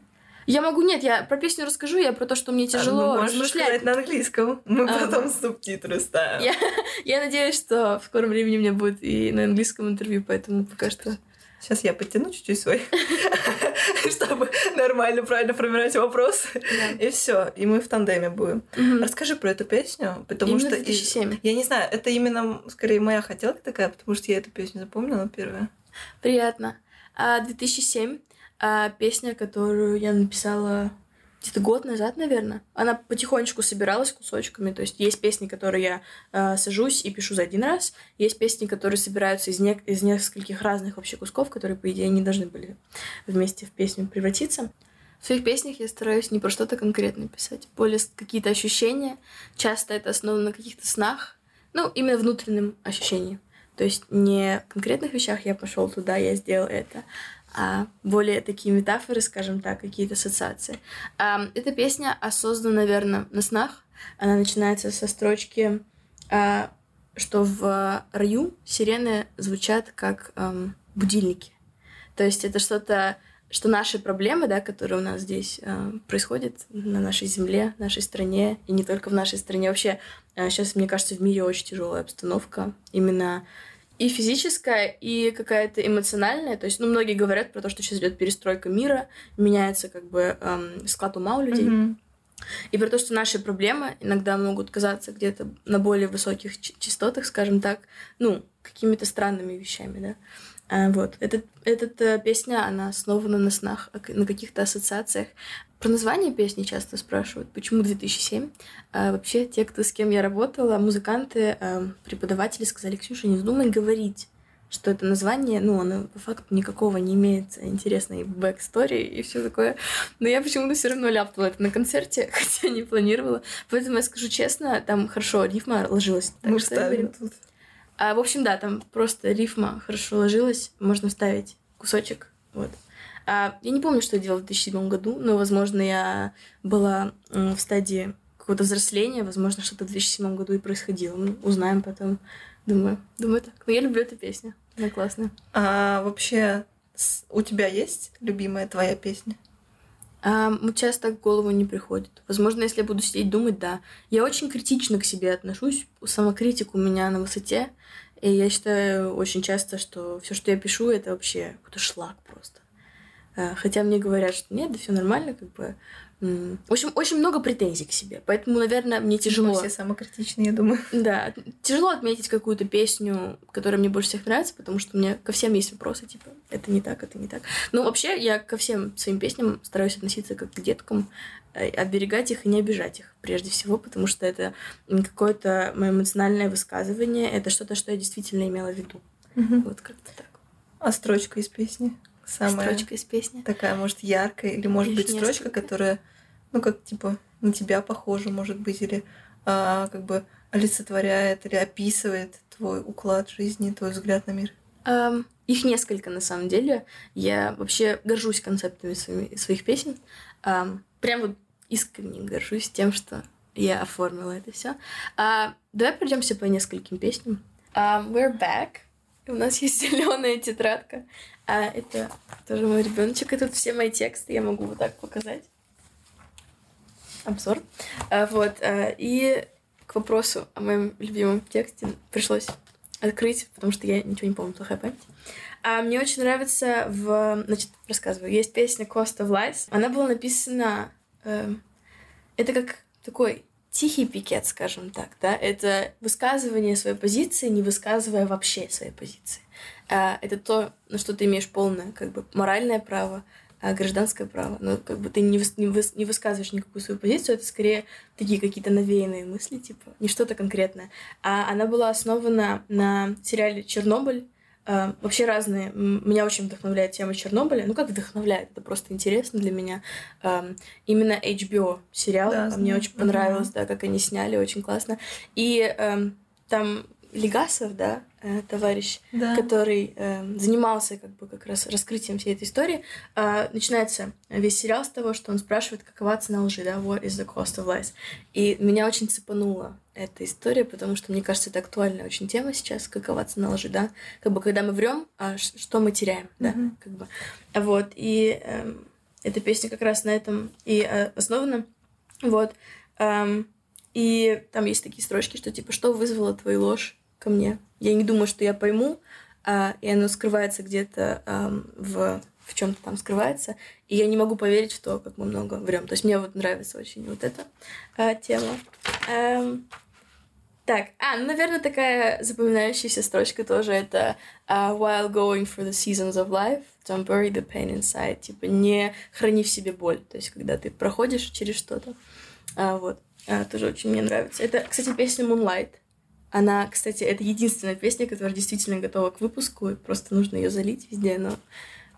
Я могу, нет, я про песню расскажу, я про то, что мне тяжело а, ну, размышлять. на английском. Мы а, потом субтитры ставим. Я, я надеюсь, что в скором времени у меня будет и на английском интервью, поэтому пока что Сейчас я подтяну чуть-чуть свой, чтобы нормально, правильно формировать вопрос. И все. И мы в тандеме будем. Расскажи про эту песню, потому что... 2007. Я не знаю, это именно, скорее, моя хотелка такая, потому что я эту песню запомнила первая. Приятно. 2007. А, а, песня, которую я написала где-то год назад, наверное. Она потихонечку собиралась кусочками. То есть есть песни, которые я э, сажусь и пишу за один раз. Есть песни, которые собираются из, не- из нескольких разных вообще кусков, которые, по идее, не должны были вместе в песню превратиться. В своих песнях я стараюсь не про что-то конкретное писать, более какие-то ощущения. Часто это основано на каких-то снах, ну, именно внутренним ощущениям. То есть не в конкретных вещах я пошел туда, я сделал это, а более такие метафоры, скажем так, какие-то ассоциации. А, эта песня создана, наверное, на снах. Она начинается со строчки, а, что в раю сирены звучат как будильники. То есть это что-то, что наши проблемы, да, которые у нас здесь э, происходят на нашей земле, нашей стране, и не только в нашей стране. Вообще, э, сейчас, мне кажется, в мире очень тяжелая обстановка. Именно и физическая, и какая-то эмоциональная. То есть, ну, многие говорят про то, что сейчас идет перестройка мира, меняется как бы эм, склад ума у людей. Mm-hmm. И про то, что наши проблемы иногда могут казаться где-то на более высоких частотах, скажем так, ну, какими-то странными вещами, да. А, вот. Этот, эта песня, она основана на снах, на каких-то ассоциациях. Про название песни часто спрашивают, почему 2007. А вообще, те, кто с кем я работала, музыканты, а, преподаватели сказали, Ксюша, не вздумай говорить, что это название, ну, оно по факту никакого не имеет интересной backstory и все такое. Но я почему-то все равно ляпнула это на концерте, хотя не планировала. Поэтому я скажу честно, там хорошо рифма ложилась. Так Мы ставим тут. А, в общем, да, там просто рифма хорошо ложилась, можно вставить кусочек, вот. А, я не помню, что я делала в 2007 году, но, возможно, я была в стадии какого-то взросления, возможно, что-то в 2007 году и происходило. Мы узнаем потом. Думаю, думаю так. Но я люблю эту песню. Она классная. А вообще, у тебя есть любимая твоя песня? А, часто в голову не приходит. Возможно, если я буду сидеть думать, да. Я очень критично к себе отношусь. Самокритика у меня на высоте. И я считаю очень часто, что все, что я пишу, это вообще какой-то шлак просто. Э, хотя мне говорят, что нет, да все нормально, как бы. В общем, очень много претензий к себе. Поэтому, наверное, мне тяжело. Мы все самокритичные, я думаю. Да. Тяжело отметить какую-то песню, которая мне больше всех нравится, потому что у меня ко всем есть вопросы, типа, это не так, это не так. Но вообще, я ко всем своим песням стараюсь относиться как к деткам, э, оберегать их и не обижать их, прежде всего, потому что это какое-то мое эмоциональное высказывание, это что-то, что я действительно имела в виду. Угу. Вот как-то так. А строчка из песни? Самая строчка из песни. Такая, может, яркая, или может Их быть несколько. строчка, которая, ну, как типа на тебя похожа, может быть, или а, как бы олицетворяет или описывает твой уклад жизни, твой взгляд на мир. Um, их несколько, на самом деле. Я вообще горжусь концептами своими, своих песен. Um, прям вот искренне горжусь тем, что я оформила это все. Uh, давай пройдемся по нескольким песням. Um, we're back. У нас есть зеленая тетрадка. А это тоже мой ребеночек. И тут все мои тексты я могу вот так показать. Обзор. А, вот. А, и к вопросу о моем любимом тексте пришлось открыть, потому что я ничего не помню, плохая память. А мне очень нравится в... Значит, рассказываю. Есть песня Cost of Lies. Она была написана... Э, это как такой тихий пикет, скажем так, да, это высказывание своей позиции, не высказывая вообще своей позиции. А, это то, на что ты имеешь полное, как бы, моральное право, а, гражданское право. Но как бы ты не, выс, не, выс, не высказываешь никакую свою позицию, это скорее такие какие-то навеянные мысли, типа, не что-то конкретное. А она была основана на сериале «Чернобыль», вообще разные. Меня очень вдохновляет тема Чернобыля. Ну, как вдохновляет? Это просто интересно для меня. Uh, именно HBO сериал. Да, мне очень понравилось, uh-huh. да, как они сняли, очень классно. И uh, там Легасов, да, э, товарищ, да. который э, занимался как бы как раз раскрытием всей этой истории, э, начинается весь сериал с того, что он спрашивает, какова цена лжи, да, what is the cost of lies. И меня очень цепанула эта история, потому что мне кажется, это актуальная очень тема сейчас, какова цена лжи, да, как бы когда мы врем, а что мы теряем, да, mm-hmm. как бы, вот и э, эта песня как раз на этом и э, основана, вот. Э, и там есть такие строчки, что типа, что вызвало твою ложь ко мне? Я не думаю, что я пойму, а, и оно скрывается где-то а, в, в чем-то там скрывается. И я не могу поверить в то, как мы много врем. То есть мне вот нравится очень вот эта а, тема. Эм, так, а, ну, наверное, такая запоминающаяся строчка тоже это uh, While going through the seasons of life, don't bury the pain inside. Типа, не храни в себе боль. То есть, когда ты проходишь через что-то. А, вот. А, тоже очень мне нравится. Это, кстати, песня Moonlight. Она, кстати, это единственная песня, которая действительно готова к выпуску, и просто нужно ее залить везде, но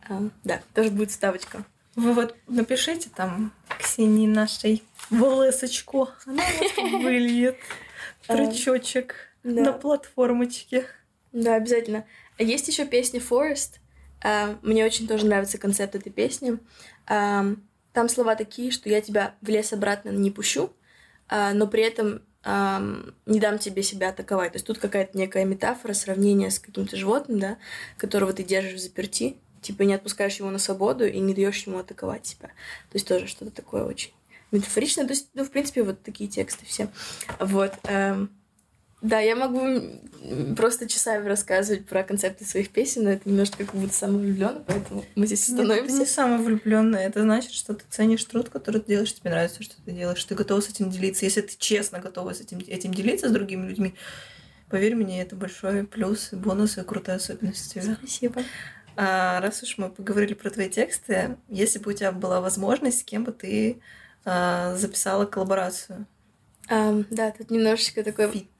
а, да, тоже будет ставочка. Вы вот напишите там Ксении нашей волосочку, она выльет трючочек на платформочке. Да, обязательно. Есть еще песня Forest. А, мне очень тоже нравится концепт этой песни. А, там слова такие, что я тебя в лес обратно не пущу, а, но при этом не дам тебе себя атаковать. То есть тут какая-то некая метафора, сравнение с каким-то животным, да, которого ты держишь в заперти, типа не отпускаешь его на свободу и не даешь ему атаковать себя. То есть тоже что-то такое очень метафоричное. То есть, ну, в принципе, вот такие тексты все. Вот. Эм, да, я могу просто часами рассказывать про концепты своих песен, но это немножко как будто самовлюбленно, поэтому мы здесь становимся. Нет, это не самовлюбленное, это значит, что ты ценишь труд, который ты делаешь, тебе нравится, что ты делаешь, ты готова с этим делиться. Если ты честно готова с этим, этим делиться с другими людьми, поверь мне, это большой плюс, бонус и крутая особенность тебя. Спасибо. А, раз уж мы поговорили про твои тексты, если бы у тебя была возможность, с кем бы ты а, записала коллаборацию? Эм, да, тут немножечко такой... Feat,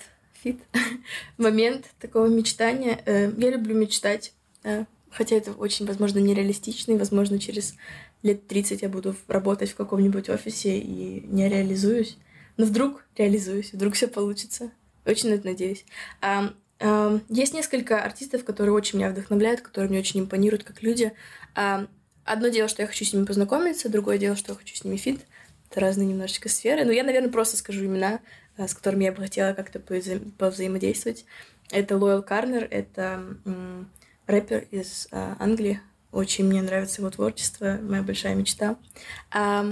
feat, момент такого мечтания. Э, я люблю мечтать, э, хотя это очень, возможно, нереалистично, и, возможно, через лет 30 я буду работать в каком-нибудь офисе и не реализуюсь. Но вдруг реализуюсь, вдруг все получится. Очень на это надеюсь. А, а, есть несколько артистов, которые очень меня вдохновляют, которые мне очень импонируют как люди. А, одно дело, что я хочу с ними познакомиться, другое дело, что я хочу с ними фит. Это разные немножечко сферы. Но я, наверное, просто скажу имена. Э, с которыми я бы хотела как-то повзаимодействовать. Это Лойл Карнер, это рэпер из а, Англии. Очень мне нравится его творчество, моя большая мечта. А,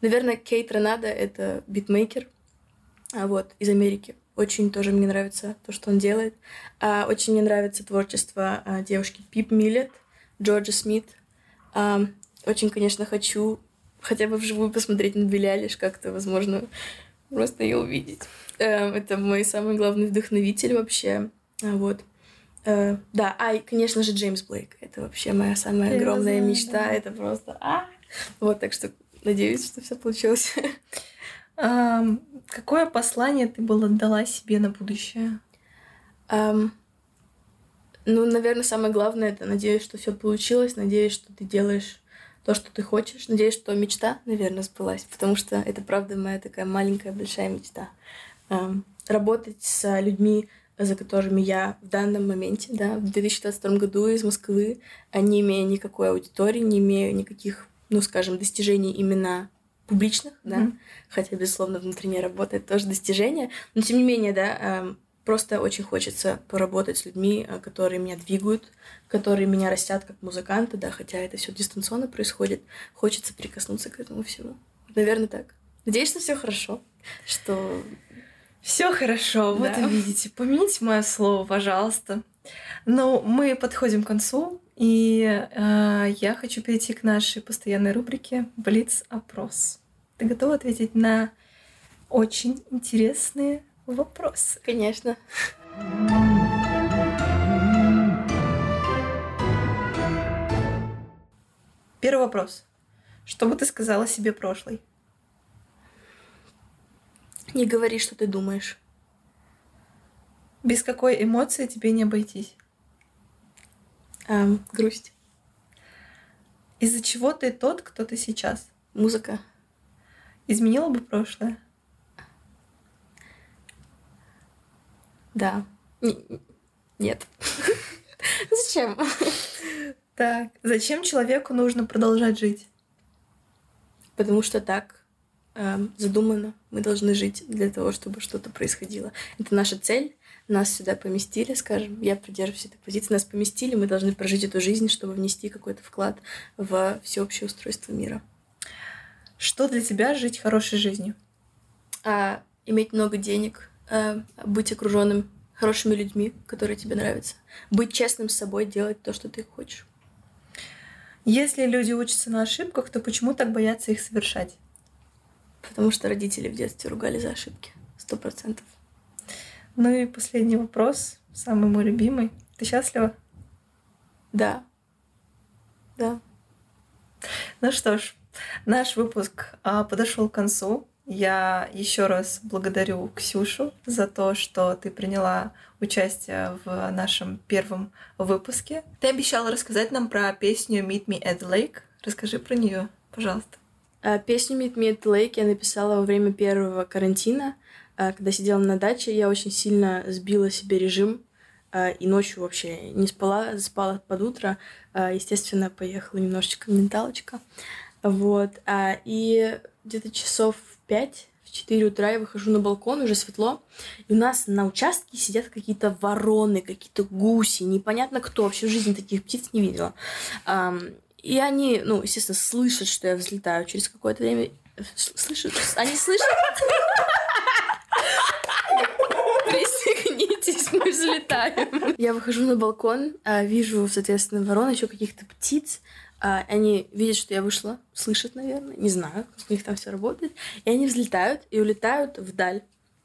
наверное, Кейт Ронада — это битмейкер а, вот, из Америки. Очень тоже мне нравится то, что он делает. А, очень мне нравится творчество а, девушки Пип Миллет, Джорджа Смит. Очень, конечно, хочу хотя бы вживую посмотреть на Билли Алиш как-то, возможно, просто ее увидеть. Эм, это мой самый главный вдохновитель вообще. А, вот. Э, да, а, и, конечно же, Джеймс Блейк. Это вообще моя самая Я огромная знаю, мечта. Да. Это просто... А! Вот, так что надеюсь, что все получилось. Um, какое послание ты бы отдала себе на будущее? Um, ну, наверное, самое главное это надеюсь, что все получилось, надеюсь, что ты делаешь то, что ты хочешь. Надеюсь, что мечта, наверное, сбылась, потому что это, правда, моя такая маленькая, большая мечта. Эм, работать с людьми, за которыми я в данном моменте, да, в 2022 году из Москвы, не имея никакой аудитории, не имея никаких, ну, скажем, достижений именно публичных, mm-hmm. да, хотя, безусловно, внутренняя работа — это тоже достижение, но, тем не менее, да, эм, просто очень хочется поработать с людьми, э, которые меня двигают, которые меня растят как музыканта, да, хотя это все дистанционно происходит, хочется прикоснуться к этому всему. Наверное, так. Надеюсь, что все хорошо, что все хорошо, вот да. видите. Помяните мое слово, пожалуйста. Ну, мы подходим к концу, и э, я хочу перейти к нашей постоянной рубрике Блиц-опрос. Ты готова ответить на очень интересные вопросы? Конечно. Первый вопрос. Что бы ты сказала себе прошлой? Не говори, что ты думаешь. Без какой эмоции тебе не обойтись? Эм, грусть. Из-за чего ты тот, кто ты сейчас? Музыка. Изменила бы прошлое? Да. Н- нет. Зачем? Так, зачем человеку нужно продолжать жить? Потому что так эм, задумано. Мы должны жить для того, чтобы что-то происходило. Это наша цель. Нас сюда поместили, скажем. Я придерживаюсь этой позиции. Нас поместили, мы должны прожить эту жизнь, чтобы внести какой-то вклад в всеобщее устройство мира. Что для тебя жить хорошей жизнью? А, иметь много денег, а, быть окруженным хорошими людьми, которые тебе нравятся. Быть честным с собой, делать то, что ты хочешь. Если люди учатся на ошибках, то почему так боятся их совершать? Потому что родители в детстве ругали за ошибки. Сто процентов. Ну и последний вопрос, самый мой любимый. Ты счастлива? Да. Да. Ну что ж, наш выпуск а, подошел к концу. Я еще раз благодарю Ксюшу за то, что ты приняла участие в нашем первом выпуске. Ты обещала рассказать нам про песню Meet Me at the Lake. Расскажи про нее, пожалуйста. А, Песню Meet Me at the Lake я написала во время первого карантина. А, Когда сидела на даче, я очень сильно сбила себе режим а, и ночью вообще не спала, спала под утро. Естественно, поехала немножечко менталочка. Вот. И где-то часов в пять, в 4 утра я выхожу на балкон, уже светло, и у нас на участке сидят какие-то вороны, какие-то гуси, непонятно кто, вообще в жизни таких птиц не видела. И они, ну, естественно, слышат, что я взлетаю через какое-то время. Слышат? Они слышат? Пристегнитесь, мы взлетаем. Я выхожу на балкон, а, вижу, соответственно, ворон, еще каких-то птиц. А, Они видят, что я вышла, слышат, наверное, не знаю, как у них там все работает. И они взлетают и улетают вдаль.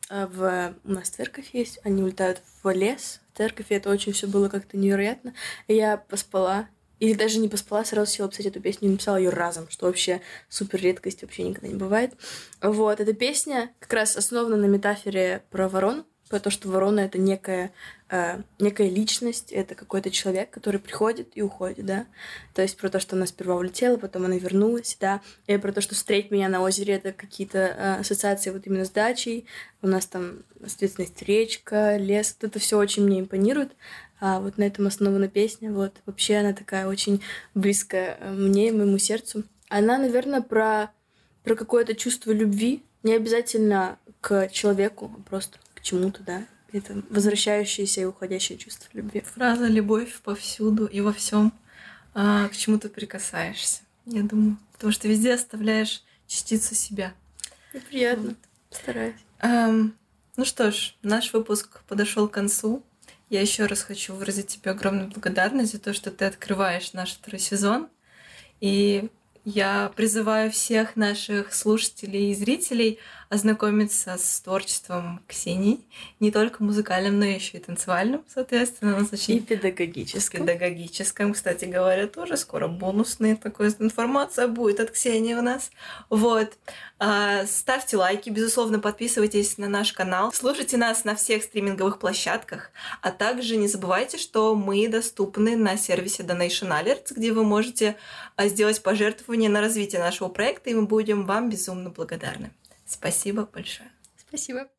А, В... У нас церковь есть, они улетают в лес, в церковь, и это очень все было как-то невероятно. И я поспала, или даже не поспала, сразу села писать эту песню и написала ее разом, что вообще супер редкость, вообще никогда не бывает. Вот, эта песня как раз основана на метафоре про ворон, про то, что ворона — это некая, э, некая личность, это какой-то человек, который приходит и уходит, да. То есть про то, что она сперва улетела, потом она вернулась, да. И про то, что встретить меня на озере — это какие-то э, ассоциации вот именно с дачей. У нас там, соответственно, есть речка, лес. Вот это все очень мне импонирует. А вот на этом основана песня. Вот вообще она такая очень близкая э, мне и моему сердцу. Она, наверное, про, про какое-то чувство любви, не обязательно к человеку, а просто к чему-то, да. Это возвращающееся и уходящее чувство любви. Фраза «любовь повсюду и во всем, к чему ты прикасаешься», я думаю. Потому что везде оставляешь частицу себя. Неприятно. Стараюсь. Эм, ну что ж, наш выпуск подошел к концу. Я еще раз хочу выразить тебе огромную благодарность за то, что ты открываешь наш второй сезон. И я призываю всех наших слушателей и зрителей ознакомиться с творчеством Ксении, не только музыкальным, но еще и танцевальным, соответственно, у нас И очень педагогическом. педагогическом, кстати говоря, тоже скоро бонусная такая информация будет от Ксении у нас. Вот. А, Ставьте лайки, безусловно, подписывайтесь на наш канал, слушайте нас на всех стриминговых площадках, а также не забывайте, что мы доступны на сервисе Donation Alerts, где вы можете а, сделать пожертвование на развитие нашего проекта, и мы будем вам безумно благодарны. Спасибо большое. Спасибо.